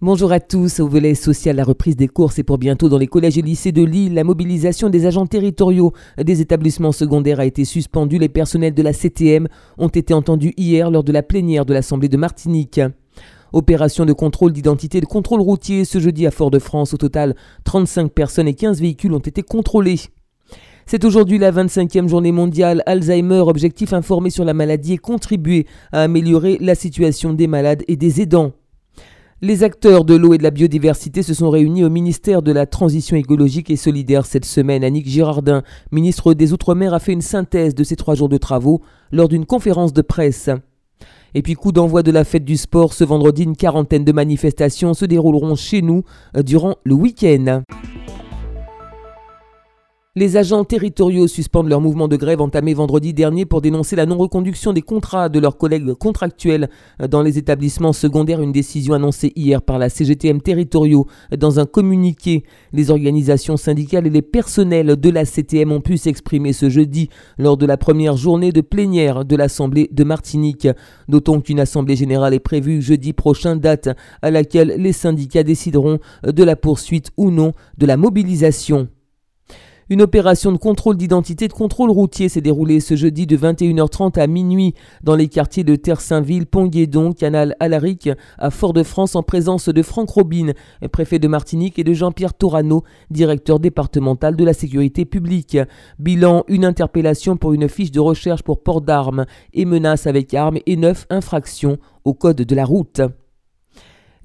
Bonjour à tous. Au volet social, la reprise des courses et pour bientôt dans les collèges et lycées de Lille. La mobilisation des agents territoriaux des établissements secondaires a été suspendue. Les personnels de la CTM ont été entendus hier lors de la plénière de l'Assemblée de Martinique. Opération de contrôle d'identité et de contrôle routier ce jeudi à Fort-de-France. Au total, 35 personnes et 15 véhicules ont été contrôlés. C'est aujourd'hui la 25e journée mondiale Alzheimer, objectif informé sur la maladie et contribuer à améliorer la situation des malades et des aidants. Les acteurs de l'eau et de la biodiversité se sont réunis au ministère de la Transition écologique et solidaire cette semaine. Annick Girardin, ministre des Outre-mer, a fait une synthèse de ces trois jours de travaux lors d'une conférence de presse. Et puis coup d'envoi de la fête du sport, ce vendredi, une quarantaine de manifestations se dérouleront chez nous durant le week-end. Les agents territoriaux suspendent leur mouvement de grève entamé vendredi dernier pour dénoncer la non-reconduction des contrats de leurs collègues contractuels dans les établissements secondaires, une décision annoncée hier par la CGTM territoriaux dans un communiqué. Les organisations syndicales et les personnels de la CTM ont pu s'exprimer ce jeudi lors de la première journée de plénière de l'Assemblée de Martinique. Notons qu'une Assemblée générale est prévue jeudi prochain, date à laquelle les syndicats décideront de la poursuite ou non de la mobilisation. Une opération de contrôle d'identité de contrôle routier s'est déroulée ce jeudi de 21h30 à minuit dans les quartiers de Terre-Saint-Ville, Pont-Guédon, Canal Alaric, à Fort-de-France en présence de Franck Robin, préfet de Martinique, et de Jean-Pierre Torano, directeur départemental de la sécurité publique. Bilan, une interpellation pour une fiche de recherche pour port d'armes et menaces avec armes et neuf infractions au code de la route.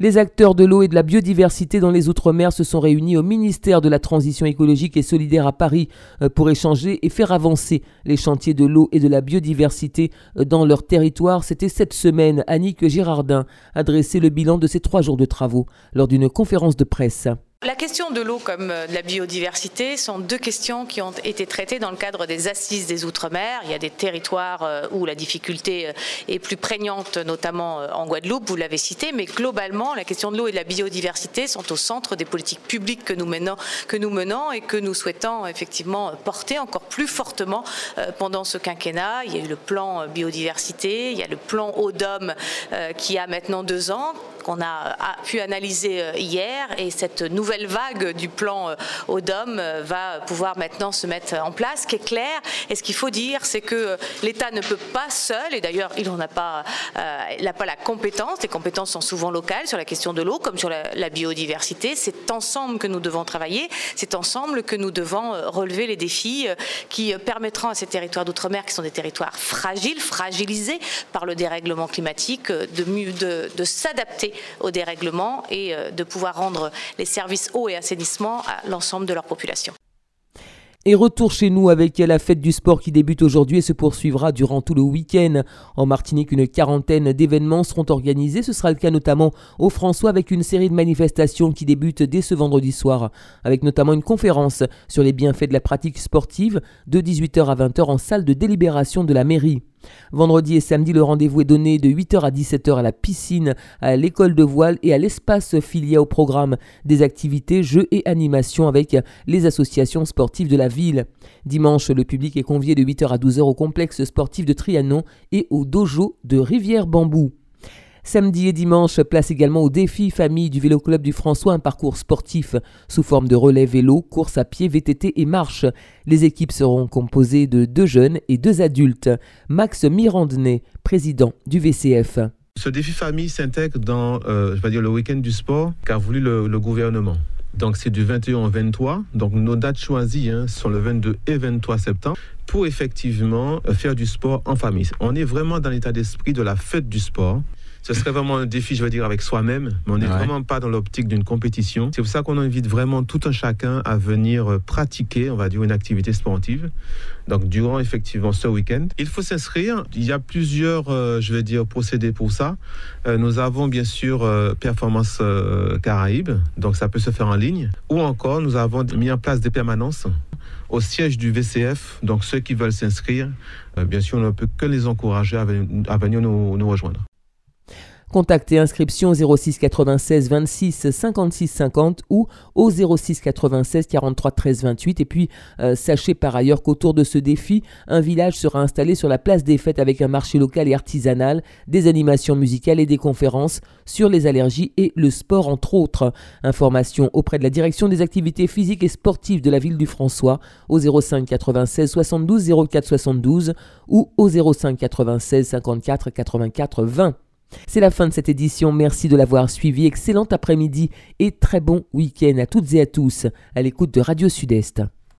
Les acteurs de l'eau et de la biodiversité dans les Outre-mer se sont réunis au ministère de la Transition écologique et solidaire à Paris euh, pour échanger et faire avancer les chantiers de l'eau et de la biodiversité euh, dans leur territoire. C'était cette semaine. Annick Girardin a dressé le bilan de ces trois jours de travaux lors d'une conférence de presse. La question de l'eau comme euh, de la biodiversité sont deux questions qui ont été traitées dans le cadre des assises des Outre-mer. Il y a des territoires euh, où la difficulté euh, est plus prégnante, notamment en Guadeloupe, vous l'avez cité, mais globalement, la question de l'eau et de la biodiversité sont au centre des politiques publiques que nous menons, et que nous souhaitons effectivement porter encore plus fortement pendant ce quinquennat. Il y a eu le plan biodiversité, il y a le plan Eau-Dôme qui a maintenant deux ans, qu'on a, pu analyser hier, et cette nouvelle vague du plan au euh, va pouvoir maintenant se mettre en place. Ce qui est clair, et ce qu'il faut dire, c'est que l'État ne peut pas seul, et d'ailleurs il n'a pas, euh, pas la compétence, les compétences sont souvent locales sur la question de l'eau comme sur la, biodiversité. C'est ensemble que nous devons travailler, c'est ensemble que nous devons euh, relever les défis qui permettront à ces territoires d'outre-mer, qui sont des territoires fragiles, fragilisés par le dérèglement climatique, de, de s'adapter au dérèglement et de pouvoir rendre les services eau et assainissement à l'ensemble de leur population. Et retour chez nous avec la fête du sport qui débute aujourd'hui et se poursuivra durant tout le week-end. En Martinique, une quarantaine d'événements seront organisés. Ce sera le cas notamment au François avec une série de manifestations qui débutent dès ce vendredi soir, avec notamment une conférence sur les bienfaits de la pratique sportive de 18h à 20h en salle de délibération de la mairie. Vendredi et samedi, le rendez-vous est donné de 8h à 17h à la piscine, à l'école de voile et à l'espace filié au programme des activités, jeux et animations avec les associations sportives de la ville. Dimanche, le public est convié de 8h à 12h au complexe sportif de Trianon et au dojo de Rivière-Bambou. Samedi et dimanche, place également au défi famille du Vélo Club du François, un parcours sportif sous forme de relais vélo, course à pied, VTT et marche. Les équipes seront composées de deux jeunes et deux adultes. Max Mirandenay, président du VCF. Ce défi famille s'intègre dans euh, je vais dire, le week-end du sport qu'a voulu le, gouvernement. Donc c'est du 21 au 23. Donc nos dates choisies hein, sont le 22 et 23 septembre pour effectivement euh, faire du sport en famille. On est vraiment dans l'état d'esprit de la fête du sport ce serait vraiment un défi, je veux dire, avec soi-même, mais on n'est vraiment pas dans l'optique d'une compétition. C'est pour ça qu'on invite vraiment tout un chacun à venir euh, pratiquer, on va dire, une activité sportive. Donc, durant effectivement ce week-end, il faut s'inscrire. Il y a plusieurs, euh, je vais dire, procédés pour ça. Euh, nous avons bien sûr Performance Caraïbes, donc ça peut se faire en ligne. Ou encore, nous avons mis en place des permanences au siège du VCF. Donc, ceux qui veulent s'inscrire, bien sûr, on ne peut que les encourager à, venir nous rejoindre. Contactez inscription 06 96 26 56 50 ou au 06 96 43 13 28. Et puis euh, sachez par ailleurs qu'autour de ce défi, un village sera installé sur la place des fêtes avec un marché local et artisanal, des animations musicales et des conférences sur les allergies et le sport entre autres. Information auprès de la direction des activités physiques et sportives de la ville du François au 05 96 72 04 72 ou au 05 96 54 84 20. C'est la fin de cette édition, merci de l'avoir suivi, excellent après-midi et très bon week-end à toutes et à tous. À l'écoute de Radio Sud-Est.